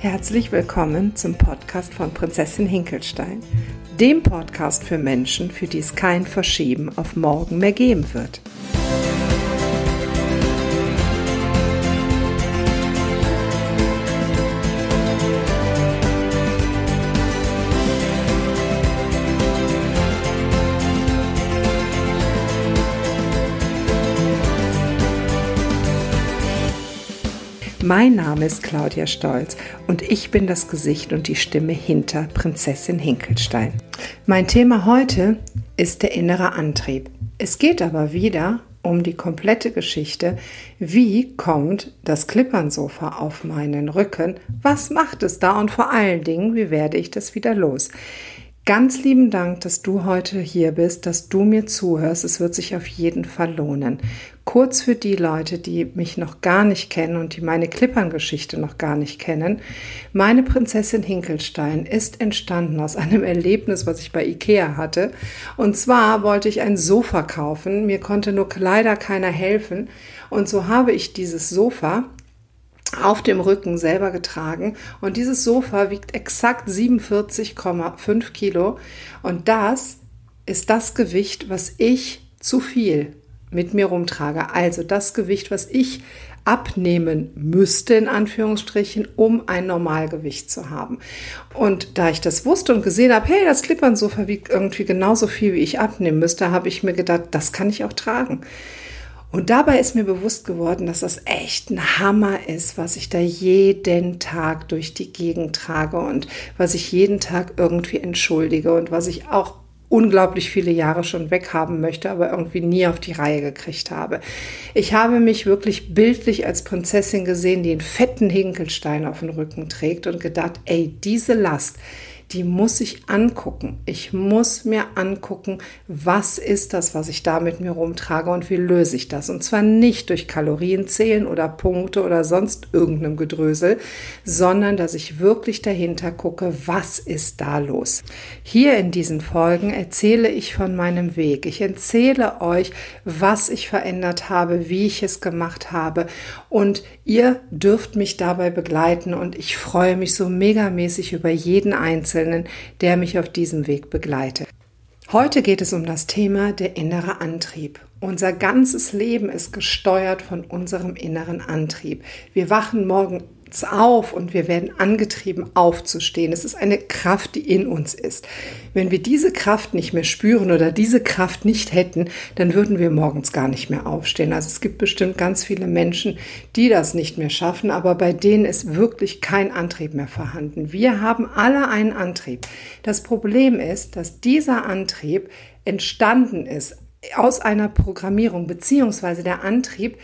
Herzlich willkommen zum Podcast von Prinzessin Hinkelstein, dem Podcast für Menschen, für die es kein Verschieben auf morgen mehr geben wird. Mein Name ist Claudia Stolz und ich bin das Gesicht und die Stimme hinter Prinzessin Hinkelstein. Mein Thema heute ist der innere Antrieb. Es geht aber wieder um die komplette Geschichte. Wie kommt das Klippernsofa auf meinen Rücken? Was macht es da? Und vor allen Dingen, wie werde ich das wieder los? Ganz lieben Dank, dass du heute hier bist, dass du mir zuhörst. Es wird sich auf jeden Fall lohnen. Kurz für die Leute, die mich noch gar nicht kennen und die meine Klippern-Geschichte noch gar nicht kennen. Meine Prinzessin Hinkelstein ist entstanden aus einem Erlebnis, was ich bei Ikea hatte. Und zwar wollte ich ein Sofa kaufen. Mir konnte nur leider keiner helfen. Und so habe ich dieses Sofa auf dem Rücken selber getragen. Und dieses Sofa wiegt exakt 47,5 Kilo. Und das ist das Gewicht, was ich zu viel mit mir rumtrage. Also das Gewicht, was ich abnehmen müsste, in Anführungsstrichen, um ein Normalgewicht zu haben. Und da ich das wusste und gesehen habe, hey, das Klippernsofa wiegt irgendwie genauso viel, wie ich abnehmen müsste, habe ich mir gedacht, das kann ich auch tragen. Und dabei ist mir bewusst geworden, dass das echt ein Hammer ist, was ich da jeden Tag durch die Gegend trage und was ich jeden Tag irgendwie entschuldige und was ich auch unglaublich viele Jahre schon weghaben möchte, aber irgendwie nie auf die Reihe gekriegt habe. Ich habe mich wirklich bildlich als Prinzessin gesehen, die einen fetten Hinkelstein auf dem Rücken trägt und gedacht, ey, diese Last, die muss ich angucken. Ich muss mir angucken, was ist das, was ich da mit mir rumtrage und wie löse ich das. Und zwar nicht durch Kalorienzählen oder Punkte oder sonst irgendeinem Gedrösel, sondern dass ich wirklich dahinter gucke, was ist da los. Hier in diesen Folgen erzähle ich von meinem Weg. Ich erzähle euch, was ich verändert habe, wie ich es gemacht habe und ihr dürft mich dabei begleiten und ich freue mich so megamäßig über jeden Einzelnen Einzelnen, der mich auf diesem Weg begleitet. Heute geht es um das Thema der innere Antrieb. Unser ganzes Leben ist gesteuert von unserem inneren Antrieb. Wir wachen morgen auf und wir werden angetrieben aufzustehen. Es ist eine Kraft, die in uns ist. Wenn wir diese Kraft nicht mehr spüren oder diese Kraft nicht hätten, dann würden wir morgens gar nicht mehr aufstehen. Also es gibt bestimmt ganz viele Menschen, die das nicht mehr schaffen, aber bei denen ist wirklich kein Antrieb mehr vorhanden. Wir haben alle einen Antrieb. Das Problem ist, dass dieser Antrieb entstanden ist aus einer Programmierung, beziehungsweise der Antrieb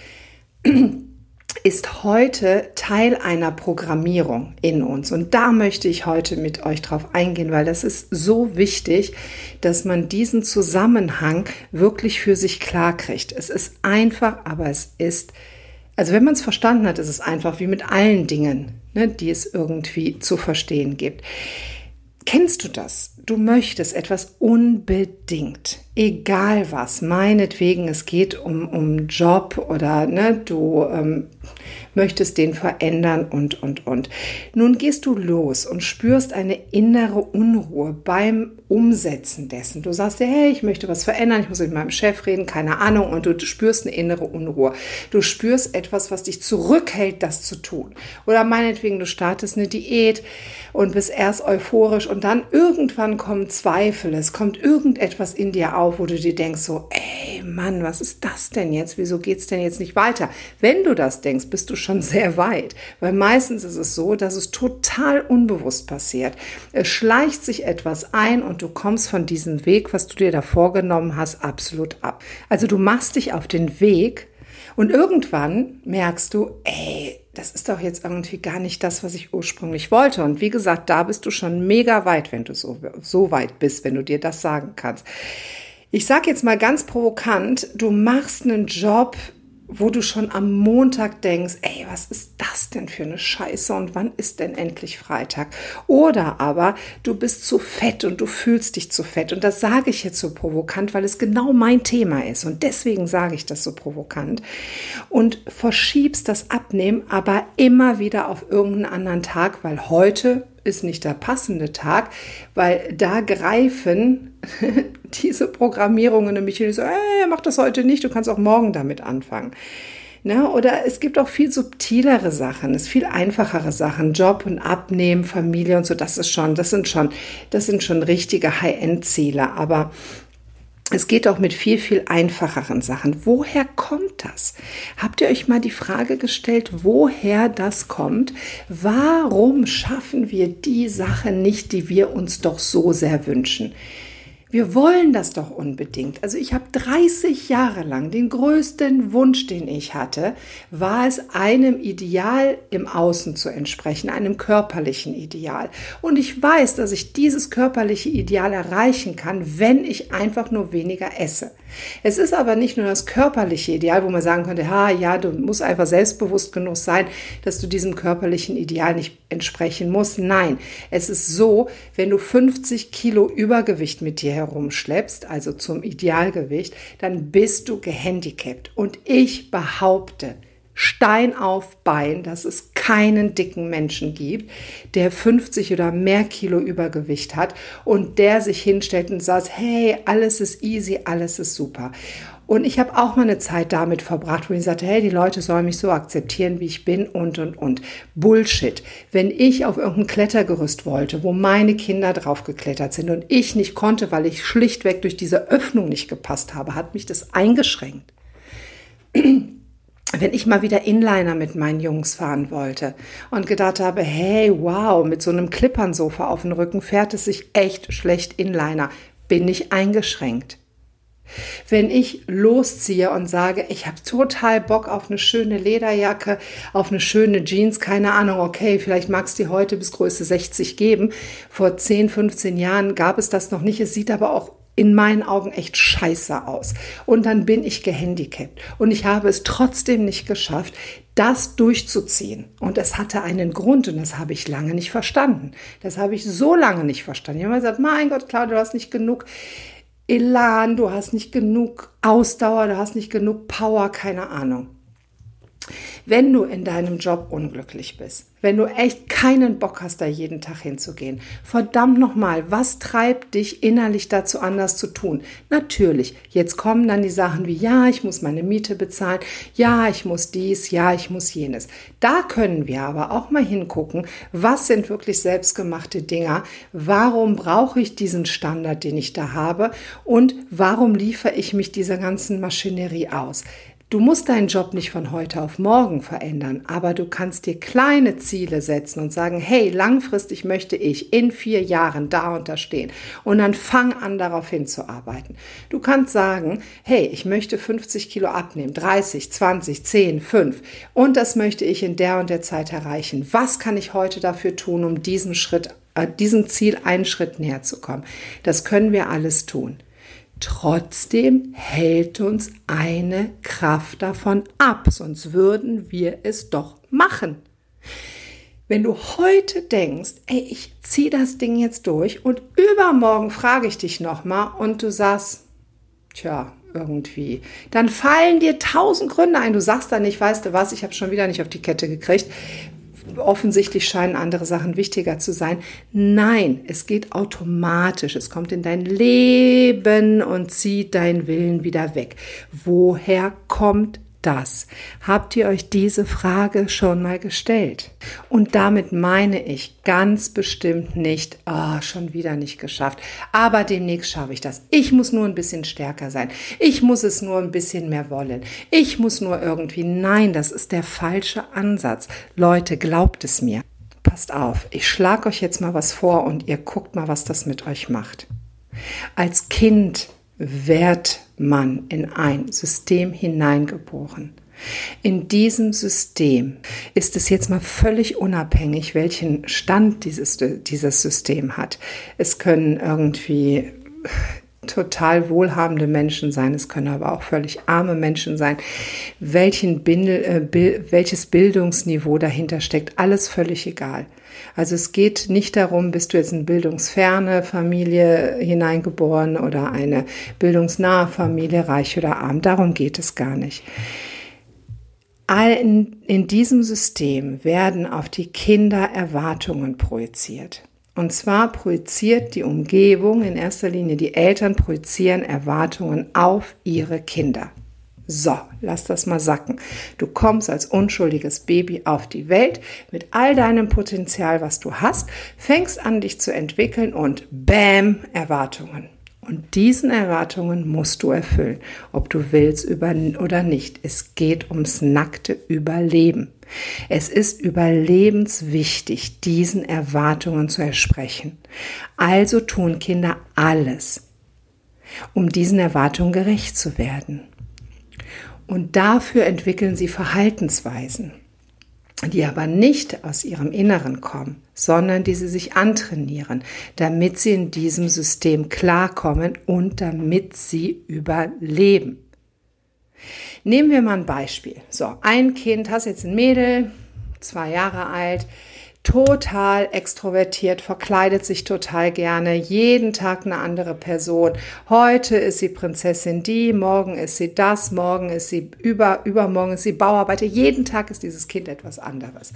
ist heute Teil einer Programmierung in uns. Und da möchte ich heute mit euch drauf eingehen, weil das ist so wichtig, dass man diesen Zusammenhang wirklich für sich klar kriegt. Es ist einfach, aber es ist, also wenn man es verstanden hat, ist es einfach wie mit allen Dingen, ne, die es irgendwie zu verstehen gibt. Kennst du das? Du möchtest etwas unbedingt, egal was, meinetwegen, es geht um, um Job oder ne, du ähm, möchtest den verändern und, und, und. Nun gehst du los und spürst eine innere Unruhe beim Umsetzen dessen. Du sagst dir, hey, ich möchte was verändern, ich muss mit meinem Chef reden, keine Ahnung, und du spürst eine innere Unruhe. Du spürst etwas, was dich zurückhält, das zu tun. Oder meinetwegen, du startest eine Diät und bist erst euphorisch und dann irgendwann kommen Zweifel, es kommt irgendetwas in dir auf, wo du dir denkst so, ey Mann, was ist das denn jetzt? Wieso geht's denn jetzt nicht weiter? Wenn du das denkst, bist du schon sehr weit, weil meistens ist es so, dass es total unbewusst passiert. Es schleicht sich etwas ein und du kommst von diesem Weg, was du dir da vorgenommen hast, absolut ab. Also du machst dich auf den Weg und irgendwann merkst du, ey, das ist doch jetzt irgendwie gar nicht das, was ich ursprünglich wollte. Und wie gesagt, da bist du schon mega weit, wenn du so, so weit bist, wenn du dir das sagen kannst. Ich sage jetzt mal ganz provokant, du machst einen Job, wo du schon am Montag denkst, ey, was ist das denn für eine Scheiße und wann ist denn endlich Freitag? Oder aber du bist zu fett und du fühlst dich zu fett. Und das sage ich jetzt so provokant, weil es genau mein Thema ist. Und deswegen sage ich das so provokant. Und verschiebst das Abnehmen aber immer wieder auf irgendeinen anderen Tag, weil heute ist nicht der passende Tag, weil da greifen diese Programmierungen nämlich hin, so, hey, mach das heute nicht, du kannst auch morgen damit anfangen. Ne? Oder es gibt auch viel subtilere Sachen, es viel einfachere Sachen, Job und Abnehmen, Familie und so, das ist schon, das sind schon, das sind schon richtige High-End-Ziele. Aber es geht auch mit viel, viel einfacheren Sachen. Woher kommt das? Habt ihr euch mal die Frage gestellt, woher das kommt? Warum schaffen wir die Sache nicht, die wir uns doch so sehr wünschen? Wir wollen das doch unbedingt. Also ich habe 30 Jahre lang den größten Wunsch, den ich hatte, war es einem Ideal im Außen zu entsprechen, einem körperlichen Ideal. Und ich weiß, dass ich dieses körperliche Ideal erreichen kann, wenn ich einfach nur weniger esse. Es ist aber nicht nur das körperliche Ideal, wo man sagen könnte, ha, ja, du musst einfach selbstbewusst genug sein, dass du diesem körperlichen Ideal nicht entsprechen musst. Nein, es ist so, wenn du 50 Kilo Übergewicht mit dir herumschleppst, also zum Idealgewicht, dann bist du gehandicapt. Und ich behaupte, Stein auf Bein, dass es keinen dicken Menschen gibt, der 50 oder mehr Kilo Übergewicht hat und der sich hinstellt und sagt, hey, alles ist easy, alles ist super. Und ich habe auch mal eine Zeit damit verbracht, wo ich sagte, hey, die Leute sollen mich so akzeptieren, wie ich bin und, und, und. Bullshit. Wenn ich auf irgendein Klettergerüst wollte, wo meine Kinder drauf geklettert sind und ich nicht konnte, weil ich schlichtweg durch diese Öffnung nicht gepasst habe, hat mich das eingeschränkt wenn ich mal wieder Inliner mit meinen Jungs fahren wollte und gedacht habe, hey, wow, mit so einem Klippernsofa auf dem Rücken fährt es sich echt schlecht Inliner, bin ich eingeschränkt. Wenn ich losziehe und sage, ich habe total Bock auf eine schöne Lederjacke, auf eine schöne Jeans, keine Ahnung, okay, vielleicht mag es die heute bis Größe 60 geben. Vor 10, 15 Jahren gab es das noch nicht. Es sieht aber auch in meinen Augen echt scheiße aus. Und dann bin ich gehandicapt. Und ich habe es trotzdem nicht geschafft, das durchzuziehen. Und es hatte einen Grund und das habe ich lange nicht verstanden. Das habe ich so lange nicht verstanden. Ich habe immer gesagt, mein Gott, Claudia, du hast nicht genug Elan, du hast nicht genug Ausdauer, du hast nicht genug Power, keine Ahnung. Wenn du in deinem Job unglücklich bist, wenn du echt keinen Bock hast, da jeden Tag hinzugehen, verdammt nochmal, was treibt dich innerlich dazu anders zu tun? Natürlich, jetzt kommen dann die Sachen wie, ja, ich muss meine Miete bezahlen, ja, ich muss dies, ja, ich muss jenes. Da können wir aber auch mal hingucken, was sind wirklich selbstgemachte Dinger, warum brauche ich diesen Standard, den ich da habe und warum liefere ich mich dieser ganzen Maschinerie aus? Du musst deinen Job nicht von heute auf morgen verändern, aber du kannst dir kleine Ziele setzen und sagen, hey, langfristig möchte ich in vier Jahren da und da stehen. Und dann fang an, darauf hinzuarbeiten. Du kannst sagen, hey, ich möchte 50 Kilo abnehmen, 30, 20, 10, 5. Und das möchte ich in der und der Zeit erreichen. Was kann ich heute dafür tun, um diesem Schritt, äh, diesem Ziel einen Schritt näher zu kommen? Das können wir alles tun. Trotzdem hält uns eine Kraft davon ab, sonst würden wir es doch machen. Wenn du heute denkst, ey, ich ziehe das Ding jetzt durch und übermorgen frage ich dich nochmal und du sagst, tja, irgendwie, dann fallen dir tausend Gründe ein. Du sagst dann nicht, weißt du was, ich habe schon wieder nicht auf die Kette gekriegt, offensichtlich scheinen andere Sachen wichtiger zu sein. Nein, es geht automatisch. Es kommt in dein Leben und zieht deinen Willen wieder weg. Woher kommt das? Habt ihr euch diese Frage schon mal gestellt? Und damit meine ich ganz bestimmt nicht, oh, schon wieder nicht geschafft, aber demnächst schaffe ich das. Ich muss nur ein bisschen stärker sein. Ich muss es nur ein bisschen mehr wollen. Ich muss nur irgendwie, nein, das ist der falsche Ansatz. Leute, glaubt es mir. Passt auf, ich schlage euch jetzt mal was vor und ihr guckt mal, was das mit euch macht. Als Kind wird man in ein System hineingeboren. In diesem System ist es jetzt mal völlig unabhängig, welchen Stand dieses, dieses System hat. Es können irgendwie total wohlhabende Menschen sein, es können aber auch völlig arme Menschen sein, welchen Bindel, äh, welches Bildungsniveau dahinter steckt, alles völlig egal. Also es geht nicht darum, bist du jetzt in bildungsferne Familie hineingeboren oder eine bildungsnahe Familie, reich oder arm, darum geht es gar nicht. In, in diesem System werden auf die Kinder Erwartungen projiziert. Und zwar projiziert die Umgebung, in erster Linie die Eltern projizieren Erwartungen auf ihre Kinder. So, lass das mal sacken. Du kommst als unschuldiges Baby auf die Welt mit all deinem Potenzial, was du hast, fängst an, dich zu entwickeln und Bäm, Erwartungen. Und diesen Erwartungen musst du erfüllen, ob du willst oder nicht. Es geht ums nackte Überleben. Es ist überlebenswichtig, diesen Erwartungen zu entsprechen. Also tun Kinder alles, um diesen Erwartungen gerecht zu werden. Und dafür entwickeln sie Verhaltensweisen die aber nicht aus ihrem Inneren kommen, sondern die sie sich antrainieren, damit sie in diesem System klarkommen und damit sie überleben. Nehmen wir mal ein Beispiel. So, ein Kind, hast jetzt ein Mädel, zwei Jahre alt, total extrovertiert, verkleidet sich total gerne, jeden Tag eine andere Person. Heute ist sie Prinzessin die, morgen ist sie das, morgen ist sie über, übermorgen ist sie Bauarbeiter. Jeden Tag ist dieses Kind etwas anderes.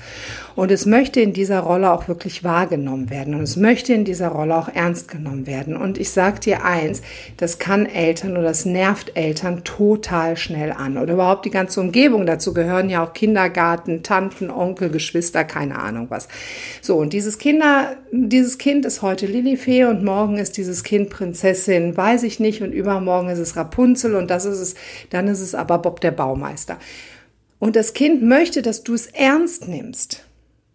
Und es möchte in dieser Rolle auch wirklich wahrgenommen werden und es möchte in dieser Rolle auch ernst genommen werden. Und ich sage dir eins, das kann Eltern oder das nervt Eltern total schnell an oder überhaupt die ganze Umgebung. Dazu gehören ja auch Kindergarten, Tanten, Onkel, Geschwister, keine Ahnung was. So, und dieses Kinder, dieses Kind ist heute Lilifee und morgen ist dieses Kind Prinzessin, weiß ich nicht, und übermorgen ist es Rapunzel und das ist es, dann ist es aber Bob der Baumeister. Und das Kind möchte, dass du es ernst nimmst.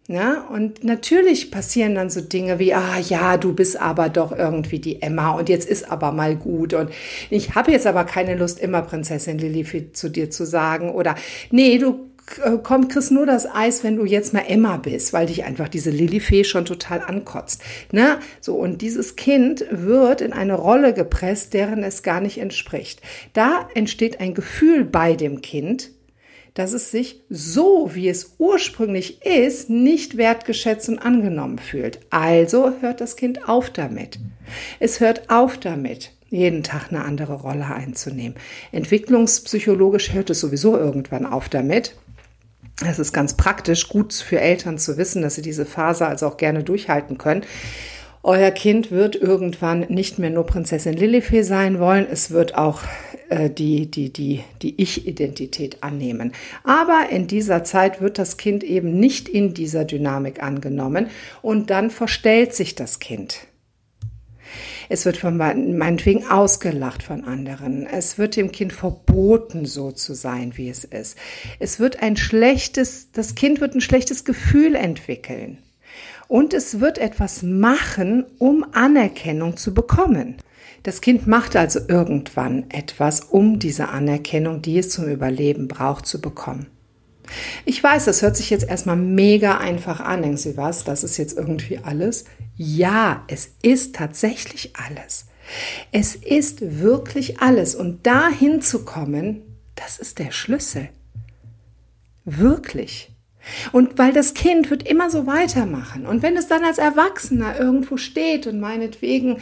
Ja, und natürlich passieren dann so Dinge wie, ah ja, du bist aber doch irgendwie die Emma und jetzt ist aber mal gut und ich habe jetzt aber keine Lust, immer Prinzessin Lilifee zu dir zu sagen oder nee, du äh, kommt Chris nur das Eis, wenn du jetzt mal Emma bist, weil dich einfach diese Lilifee schon total ankotzt. Ne? So, und dieses Kind wird in eine Rolle gepresst, deren es gar nicht entspricht. Da entsteht ein Gefühl bei dem Kind, dass es sich so, wie es ursprünglich ist, nicht wertgeschätzt und angenommen fühlt. Also hört das Kind auf damit. Es hört auf damit, jeden Tag eine andere Rolle einzunehmen. Entwicklungspsychologisch hört es sowieso irgendwann auf damit. Es ist ganz praktisch, gut für Eltern zu wissen, dass sie diese Phase also auch gerne durchhalten können. Euer Kind wird irgendwann nicht mehr nur Prinzessin Lilifee sein wollen, es wird auch äh, die, die, die, die Ich-Identität annehmen. Aber in dieser Zeit wird das Kind eben nicht in dieser Dynamik angenommen und dann verstellt sich das Kind. Es wird von meinetwegen ausgelacht von anderen. Es wird dem Kind verboten, so zu sein, wie es ist. Es wird ein schlechtes, das Kind wird ein schlechtes Gefühl entwickeln. Und es wird etwas machen, um Anerkennung zu bekommen. Das Kind macht also irgendwann etwas, um diese Anerkennung, die es zum Überleben braucht, zu bekommen. Ich weiß, das hört sich jetzt erstmal mega einfach an. Denken Sie was? Das ist jetzt irgendwie alles? Ja, es ist tatsächlich alles. Es ist wirklich alles. Und dahin zu kommen, das ist der Schlüssel. Wirklich. Und weil das Kind wird immer so weitermachen. Und wenn es dann als Erwachsener irgendwo steht und meinetwegen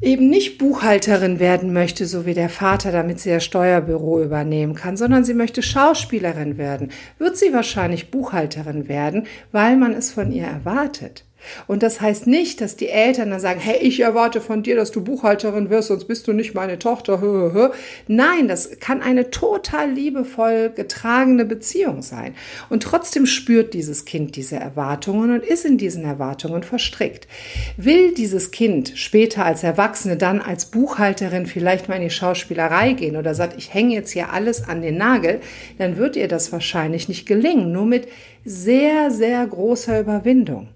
eben nicht Buchhalterin werden möchte, so wie der Vater, damit sie das Steuerbüro übernehmen kann, sondern sie möchte Schauspielerin werden, wird sie wahrscheinlich Buchhalterin werden, weil man es von ihr erwartet. Und das heißt nicht, dass die Eltern dann sagen, hey, ich erwarte von dir, dass du Buchhalterin wirst, sonst bist du nicht meine Tochter. Nein, das kann eine total liebevoll getragene Beziehung sein. Und trotzdem spürt dieses Kind diese Erwartungen und ist in diesen Erwartungen verstrickt. Will dieses Kind später als Erwachsene dann als Buchhalterin vielleicht mal in die Schauspielerei gehen oder sagt, ich hänge jetzt hier alles an den Nagel, dann wird ihr das wahrscheinlich nicht gelingen, nur mit sehr, sehr großer Überwindung.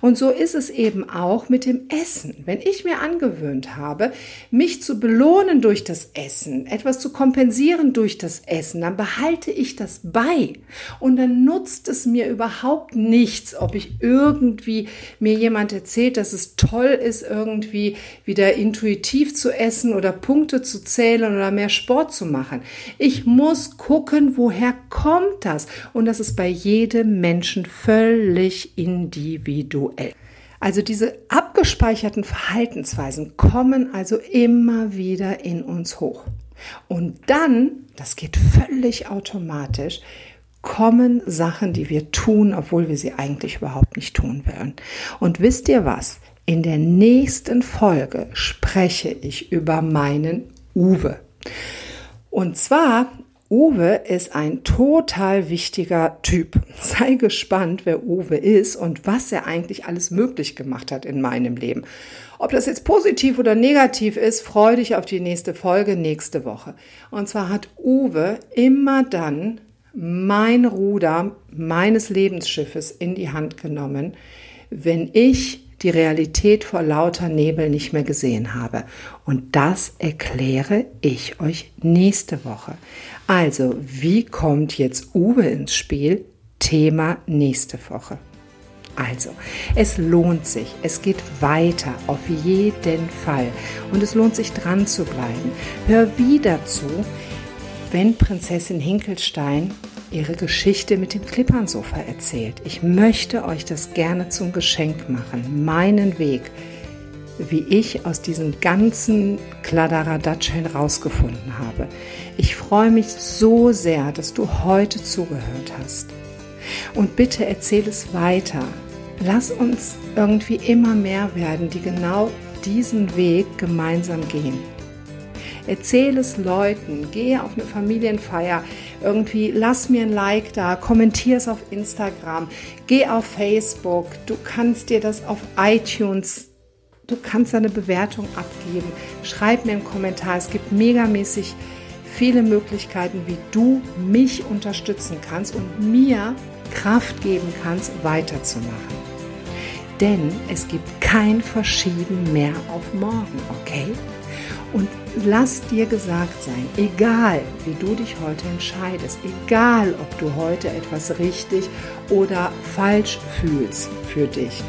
Und so ist es eben auch mit dem Essen. Wenn ich mir angewöhnt habe, mich zu belohnen durch das Essen, etwas zu kompensieren durch das Essen, dann behalte ich das bei. Und dann nutzt es mir überhaupt nichts, ob ich irgendwie mir jemand erzählt, dass es toll ist, irgendwie wieder intuitiv zu essen oder Punkte zu zählen oder mehr Sport zu machen. Ich muss gucken, woher kommt das? Und das ist bei jedem Menschen völlig individuell individuell. Also diese abgespeicherten Verhaltensweisen kommen also immer wieder in uns hoch. Und dann, das geht völlig automatisch, kommen Sachen, die wir tun, obwohl wir sie eigentlich überhaupt nicht tun wollen. Und wisst ihr was? In der nächsten Folge spreche ich über meinen Uwe. Und zwar Uwe ist ein total wichtiger Typ. Sei gespannt, wer Uwe ist und was er eigentlich alles möglich gemacht hat in meinem Leben. Ob das jetzt positiv oder negativ ist, freue dich auf die nächste Folge nächste Woche. Und zwar hat Uwe immer dann mein Ruder meines Lebensschiffes in die Hand genommen, wenn ich die Realität vor lauter Nebel nicht mehr gesehen habe. Und das erkläre ich euch nächste Woche. Also, wie kommt jetzt Uwe ins Spiel? Thema nächste Woche. Also, es lohnt sich, es geht weiter, auf jeden Fall. Und es lohnt sich dran zu bleiben. Hör wieder zu, wenn Prinzessin Hinkelstein ihre Geschichte mit dem Klippernsofa erzählt. Ich möchte euch das gerne zum Geschenk machen, meinen Weg, wie ich aus diesem ganzen Kladderadatsch rausgefunden habe. Ich freue mich so sehr, dass du heute zugehört hast. Und bitte erzähl es weiter. Lass uns irgendwie immer mehr werden, die genau diesen Weg gemeinsam gehen. Erzähl es Leuten, gehe auf eine Familienfeier, irgendwie lass mir ein Like da, kommentier es auf Instagram, geh auf Facebook, du kannst dir das auf iTunes, du kannst eine Bewertung abgeben, schreib mir einen Kommentar, es gibt megamäßig viele Möglichkeiten, wie du mich unterstützen kannst und mir Kraft geben kannst, weiterzumachen. Denn es gibt kein Verschieben mehr auf morgen, okay? Und lass dir gesagt sein, egal wie du dich heute entscheidest, egal ob du heute etwas richtig oder falsch fühlst für dich,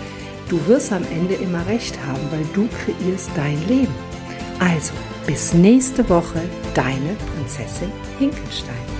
du wirst am Ende immer recht haben, weil du kreierst dein Leben. Also, bis nächste Woche, deine Prinzessin Hinkelstein.